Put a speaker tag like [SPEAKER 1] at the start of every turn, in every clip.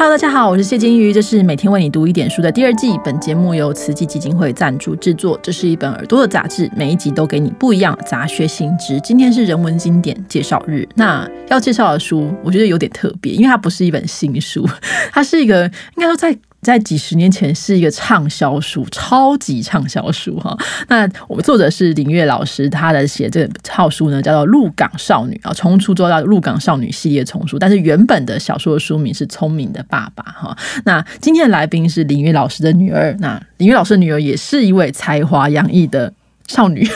[SPEAKER 1] Hello，大家好，我是谢金鱼，这是每天为你读一点书的第二季。本节目由慈济基金会赞助制作。这是一本耳朵的杂志，每一集都给你不一样杂学新知。今天是人文经典介绍日，那要介绍的书，我觉得有点特别，因为它不是一本新书，它是一个应该说在。在几十年前是一个畅销书，超级畅销书哈。那我们作者是林月老师，他的写这套书呢叫做《鹿港少女》啊，从初做到《鹿港少女》系列丛书。但是原本的小说的书名是《聪明的爸爸》哈。那今天的来宾是林月老师的女儿，那林月老师的女儿也是一位才华洋溢的少女。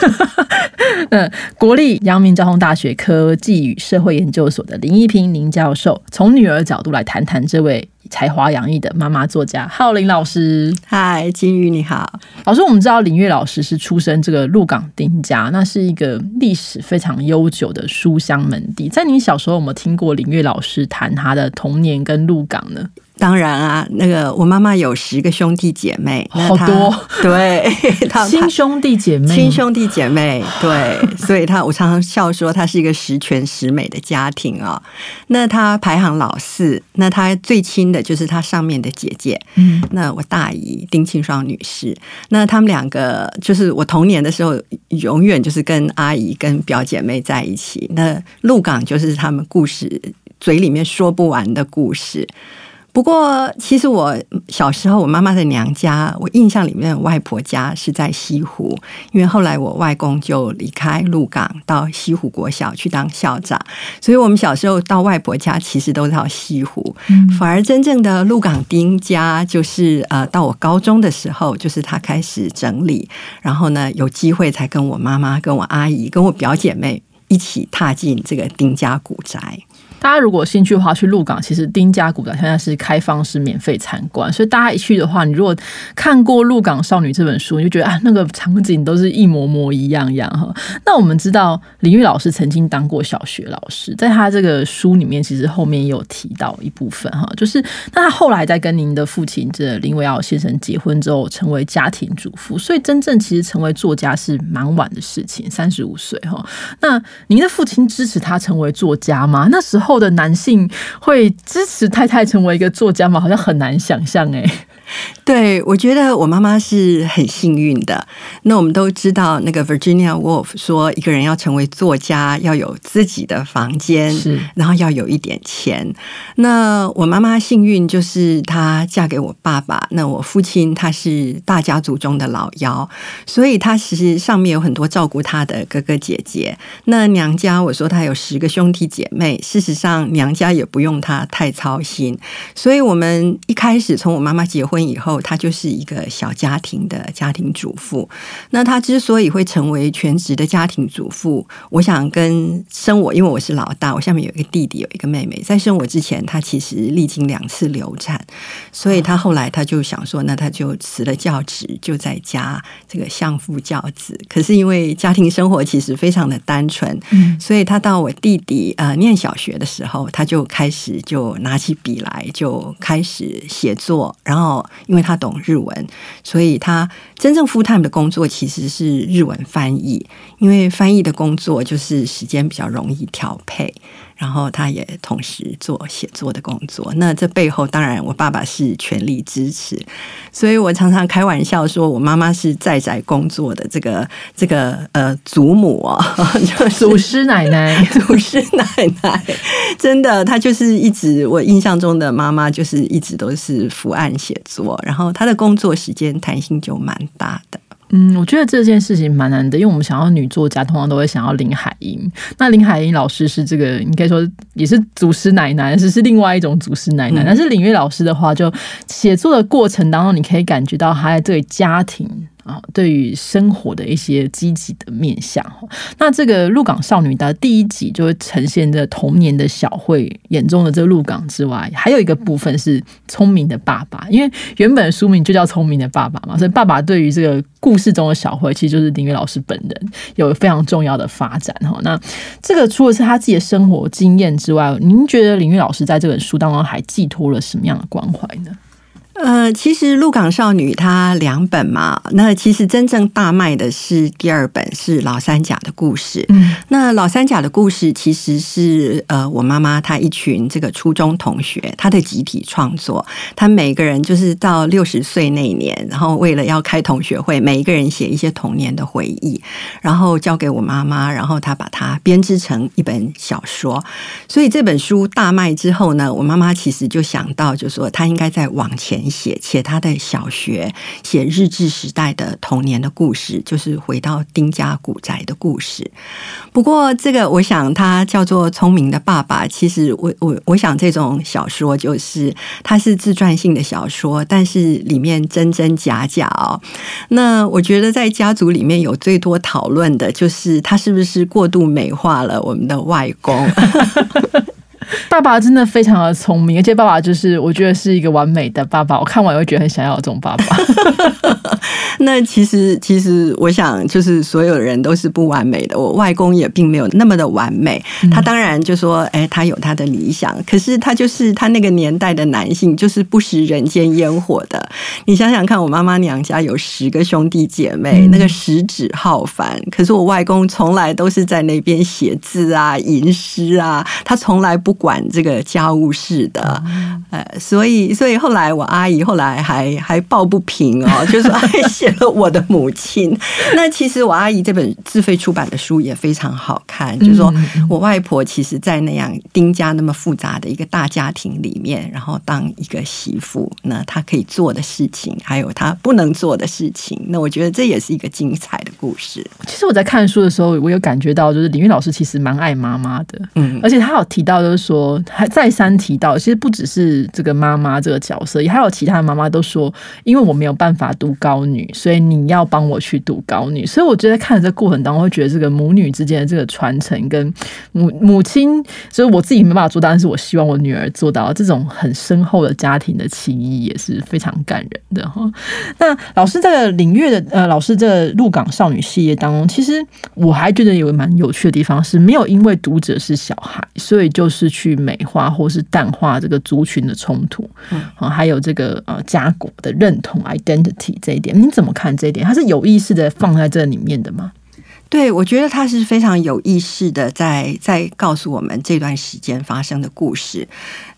[SPEAKER 1] 嗯，国立阳明交通大学科技与社会研究所的林一平林教授，从女儿角度来谈谈这位。才华洋溢的妈妈作家浩林老师，
[SPEAKER 2] 嗨，金鱼你好，
[SPEAKER 1] 老师，我们知道林月老师是出生这个鹿港丁家，那是一个历史非常悠久的书香门第。在您小时候，有没有听过林月老师谈他的童年跟鹿港呢？
[SPEAKER 2] 当然啊，那个我妈妈有十个兄弟姐妹，
[SPEAKER 1] 好多，
[SPEAKER 2] 对，
[SPEAKER 1] 亲兄弟姐妹，
[SPEAKER 2] 亲兄弟姐妹，对，所以她我常常笑说，她是一个十全十美的家庭啊。那她排行老四，那她最亲的就是她上面的姐姐，嗯，那我大姨丁庆双女士，那他们两个就是我童年的时候，永远就是跟阿姨跟表姐妹在一起。那鹿港就是他们故事嘴里面说不完的故事。不过，其实我小时候，我妈妈的娘家，我印象里面外婆家是在西湖，因为后来我外公就离开鹿港，到西湖国小去当校长，所以我们小时候到外婆家，其实都到西湖。反而真正的鹿港丁家，就是呃，到我高中的时候，就是他开始整理，然后呢，有机会才跟我妈妈、跟我阿姨、跟我表姐妹一起踏进这个丁家古宅。
[SPEAKER 1] 大家如果兴趣的话，去鹿港，其实丁家古宅现在是开放式免费参观，所以大家一去的话，你如果看过《鹿港少女》这本书，你就觉得啊，那个场景都是一模模一样样哈。那我们知道林玉老师曾经当过小学老师，在他这个书里面，其实后面也有提到一部分哈，就是那他后来在跟您的父亲这林维尧先生结婚之后，成为家庭主妇，所以真正其实成为作家是蛮晚的事情，三十五岁哈。那您的父亲支持他成为作家吗？那时候。的男性会支持太太成为一个作家吗？好像很难想象哎。
[SPEAKER 2] 对，我觉得我妈妈是很幸运的。那我们都知道，那个 Virginia Woolf 说，一个人要成为作家，要有自己的房间，是，然后要有一点钱。那我妈妈幸运，就是她嫁给我爸爸。那我父亲他是大家族中的老幺，所以他其实上面有很多照顾他的哥哥姐姐。那娘家，我说他有十个兄弟姐妹，事实上娘家也不用他太操心。所以我们一开始从我妈妈结婚。婚以后，她就是一个小家庭的家庭主妇。那她之所以会成为全职的家庭主妇，我想跟生我，因为我是老大，我下面有一个弟弟，有一个妹妹。在生我之前，她其实历经两次流产，所以她后来她就想说，那她就辞了教职，就在家这个相夫教子。可是因为家庭生活其实非常的单纯，嗯，所以她到我弟弟呃念小学的时候，她就开始就拿起笔来就开始写作，然后。因为他懂日文，所以他真正 full time 的工作其实是日文翻译。因为翻译的工作就是时间比较容易调配。然后他也同时做写作的工作，那这背后当然我爸爸是全力支持，所以我常常开玩笑说，我妈妈是在宅工作的这个 这个呃祖母啊，
[SPEAKER 1] 就祖师奶奶，
[SPEAKER 2] 祖师奶奶，真的，她就是一直我印象中的妈妈，就是一直都是伏案写作，然后她的工作时间弹性就蛮大的。
[SPEAKER 1] 嗯，我觉得这件事情蛮难的，因为我们想要女作家，通常都会想要林海音。那林海音老师是这个，应该说也是祖师奶奶，只是另外一种祖师奶奶。但是林月老师的话，就写作的过程当中，你可以感觉到他在这个家庭。啊，对于生活的一些积极的面向那这个鹿港少女的第一集就会呈现着童年的小慧眼中的这鹿港之外，还有一个部分是聪明的爸爸，因为原本书名就叫聪明的爸爸嘛，所以爸爸对于这个故事中的小慧，其实就是林月老师本人有非常重要的发展哈。那这个除了是他自己的生活经验之外，您觉得林月老师在这本书当中还寄托了什么样的关怀呢？
[SPEAKER 2] 呃，其实《鹿港少女》它两本嘛，那其实真正大卖的是第二本，是老三甲的故事。嗯，那老三甲的故事其实是呃，我妈妈她一群这个初中同学，她的集体创作。她每个人就是到六十岁那一年，然后为了要开同学会，每一个人写一些童年的回忆，然后交给我妈妈，然后她把它编织成一本小说。所以这本书大卖之后呢，我妈妈其实就想到，就说她应该再往前。写且他的小学写日治时代的童年的故事，就是回到丁家古宅的故事。不过，这个我想他叫做聪明的爸爸。其实，我我我想这种小说就是它是自传性的小说，但是里面真真假假哦。那我觉得在家族里面有最多讨论的就是他是不是过度美化了我们的外公。
[SPEAKER 1] 爸爸真的非常的聪明，而且爸爸就是我觉得是一个完美的爸爸。我看完会觉得很想要这种爸爸。
[SPEAKER 2] 那其实，其实我想，就是所有人都是不完美的。我外公也并没有那么的完美。他当然就说，哎，他有他的理想，可是他就是他那个年代的男性，就是不食人间烟火的。你想想看，我妈妈娘家有十个兄弟姐妹，那个十指浩繁，可是我外公从来都是在那边写字啊、吟诗啊，他从来不管这个家务事的。呃，所以，所以后来我阿姨后来还还抱不平哦，就说。写了我的母亲。那其实我阿姨这本自费出版的书也非常好看。就是说我外婆其实，在那样丁家那么复杂的一个大家庭里面，然后当一个媳妇，那她可以做的事情，还有她不能做的事情。那我觉得这也是一个精彩的故事。
[SPEAKER 1] 其实我在看书的时候，我有感觉到，就是李玉老师其实蛮爱妈妈的。嗯，而且他有提到，就是说还再三提到，其实不只是这个妈妈这个角色，也还有其他的妈妈都说，因为我没有办法读高女。所以你要帮我去读高女，所以我觉得看这过程当中，会觉得这个母女之间的这个传承，跟母母亲，就是我自己没办法做到，但是我希望我女儿做到这种很深厚的家庭的情谊，也是非常感人的哈。那老师这个领域的呃，老师这个鹿港少女系列当中，其实我还觉得有蛮有趣的地方，是没有因为读者是小孩，所以就是去美化或是淡化这个族群的冲突，嗯，还有这个呃家国的认同 identity 这一你怎么看这一点？他是有意识的放在这里面的吗？
[SPEAKER 2] 对，我觉得他是非常有意识的，在在告诉我们这段时间发生的故事。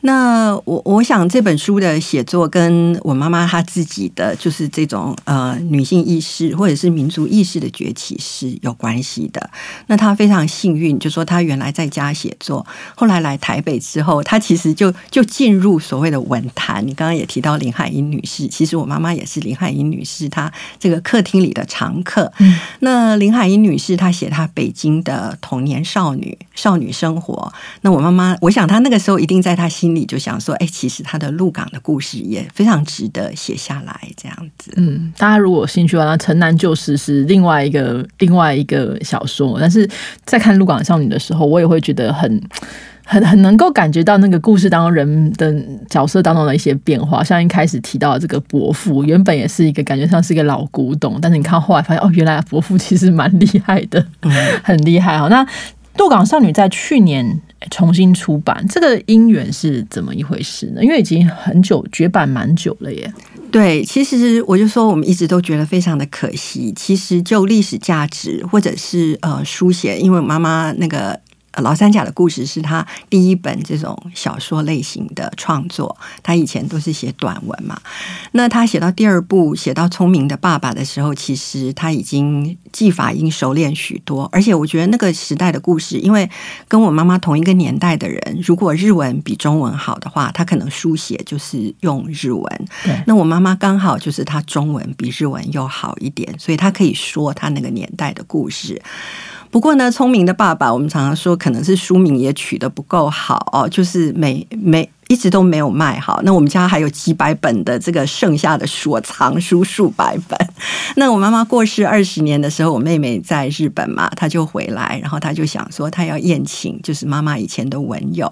[SPEAKER 2] 那我我想这本书的写作跟我妈妈她自己的就是这种呃女性意识或者是民族意识的崛起是有关系的。那她非常幸运，就说她原来在家写作，后来来台北之后，她其实就就进入所谓的文坛。你刚刚也提到林海音女士，其实我妈妈也是林海音女士，她这个客厅里的常客。那林海音女是，他写他北京的童年少女少女生活，那我妈妈我想她那个时候一定在她心。里就想说，哎，其实她的鹿港的故事也非常值得写下来，这样子。
[SPEAKER 1] 嗯，大家如果有兴趣的话，《城南旧事》是另外一个另外一个小说，但是在看《鹿港少女》的时候，我也会觉得很很很能够感觉到那个故事当中人的角色当中的一些变化。像一开始提到这个伯父，原本也是一个感觉像是一个老古董，但是你看后来发现，哦，原来伯父其实蛮厉害的，很厉害哦。那《渡港少女》在去年。重新出版，这个姻缘是怎么一回事呢？因为已经很久绝版蛮久了耶。
[SPEAKER 2] 对，其实我就说，我们一直都觉得非常的可惜。其实就历史价值，或者是呃书写，因为妈妈那个。老三甲的故事是他第一本这种小说类型的创作，他以前都是写短文嘛。那他写到第二部，写到聪明的爸爸的时候，其实他已经技法已经熟练许多。而且我觉得那个时代的故事，因为跟我妈妈同一个年代的人，如果日文比中文好的话，他可能书写就是用日文。那我妈妈刚好就是她中文比日文又好一点，所以他可以说他那个年代的故事。不过呢，聪明的爸爸，我们常常说，可能是书名也取得不够好哦，就是每每。一直都没有卖好，那我们家还有几百本的这个剩下的所藏书数百本。那我妈妈过世二十年的时候，我妹妹在日本嘛，她就回来，然后她就想说，她要宴请，就是妈妈以前的文友。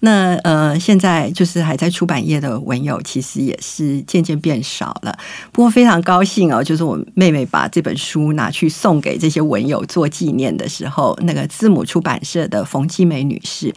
[SPEAKER 2] 那呃，现在就是还在出版业的文友，其实也是渐渐变少了。不过非常高兴哦，就是我妹妹把这本书拿去送给这些文友做纪念的时候，那个字母出版社的冯继梅女士，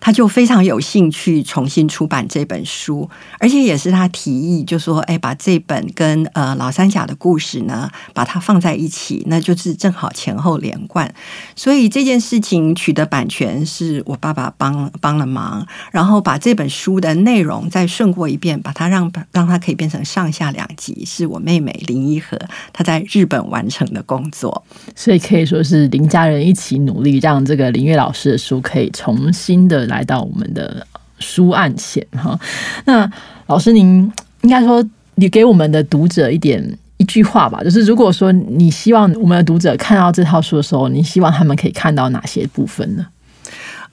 [SPEAKER 2] 她就非常有兴趣重新。出版这本书，而且也是他提议，就说：“哎，把这本跟呃老三甲的故事呢，把它放在一起，那就是正好前后连贯。”所以这件事情取得版权是我爸爸帮帮了忙，然后把这本书的内容再顺过一遍，把它让让它可以变成上下两集，是我妹妹林一和她在日本完成的工作，
[SPEAKER 1] 所以可以说是林家人一起努力，让这个林月老师的书可以重新的来到我们的书案前哈。那老师，您应该说你给我们的读者一点。一句话吧，就是如果说你希望我们的读者看到这套书的时候，你希望他们可以看到哪些部分呢？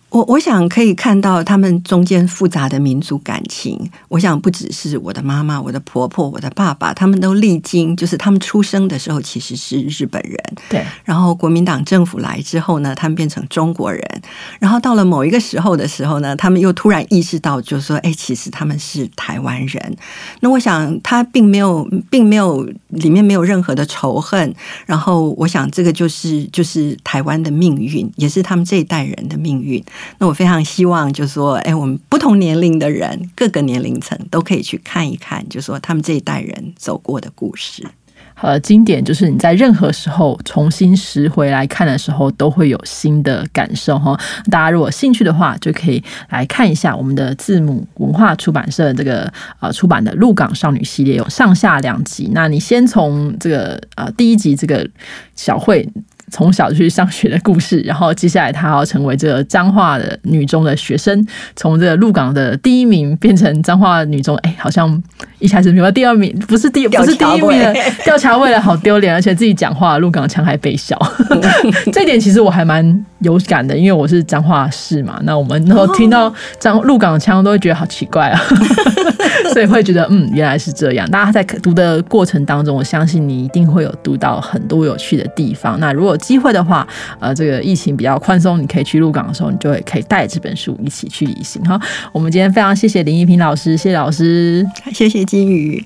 [SPEAKER 2] 我我想可以看到他们中间复杂的民族感情。我想不只是我的妈妈、我的婆婆、我的爸爸，他们都历经，就是他们出生的时候其实是日本人，
[SPEAKER 1] 对。
[SPEAKER 2] 然后国民党政府来之后呢，他们变成中国人。然后到了某一个时候的时候呢，他们又突然意识到，就是说，哎，其实他们是台湾人。那我想他并没有，并没有里面没有任何的仇恨。然后我想这个就是就是台湾的命运，也是他们这一代人的命运。那我非常希望，就是说，哎，我们不同年龄的人，各个年龄层都可以去看一看，就是说他们这一代人走过的故事。
[SPEAKER 1] 呃，经典就是你在任何时候重新拾回来看的时候，都会有新的感受哈。大家如果兴趣的话，就可以来看一下我们的字母文化出版社这个呃出版的《鹿港少女》系列，有上下两集。那你先从这个呃第一集这个小慧。从小去上学的故事，然后接下来她要成为这个彰化的女中的学生，从这个鹿港的第一名变成彰化女中，哎，好像一开始没有第二名，不是第不是第一名了，吊 桥位了，好丢脸，而且自己讲话鹿港腔还被笑，这点其实我还蛮有感的，因为我是彰化市嘛，那我们然后听到彰鹿港腔都会觉得好奇怪啊，所以会觉得嗯原来是这样。大家在读的过程当中，我相信你一定会有读到很多有趣的地方。那如果机会的话，呃，这个疫情比较宽松，你可以去鹿港的时候，你就会可以带这本书一起去旅行哈。我们今天非常谢谢林一平老师，谢谢老师，
[SPEAKER 2] 谢谢金鱼。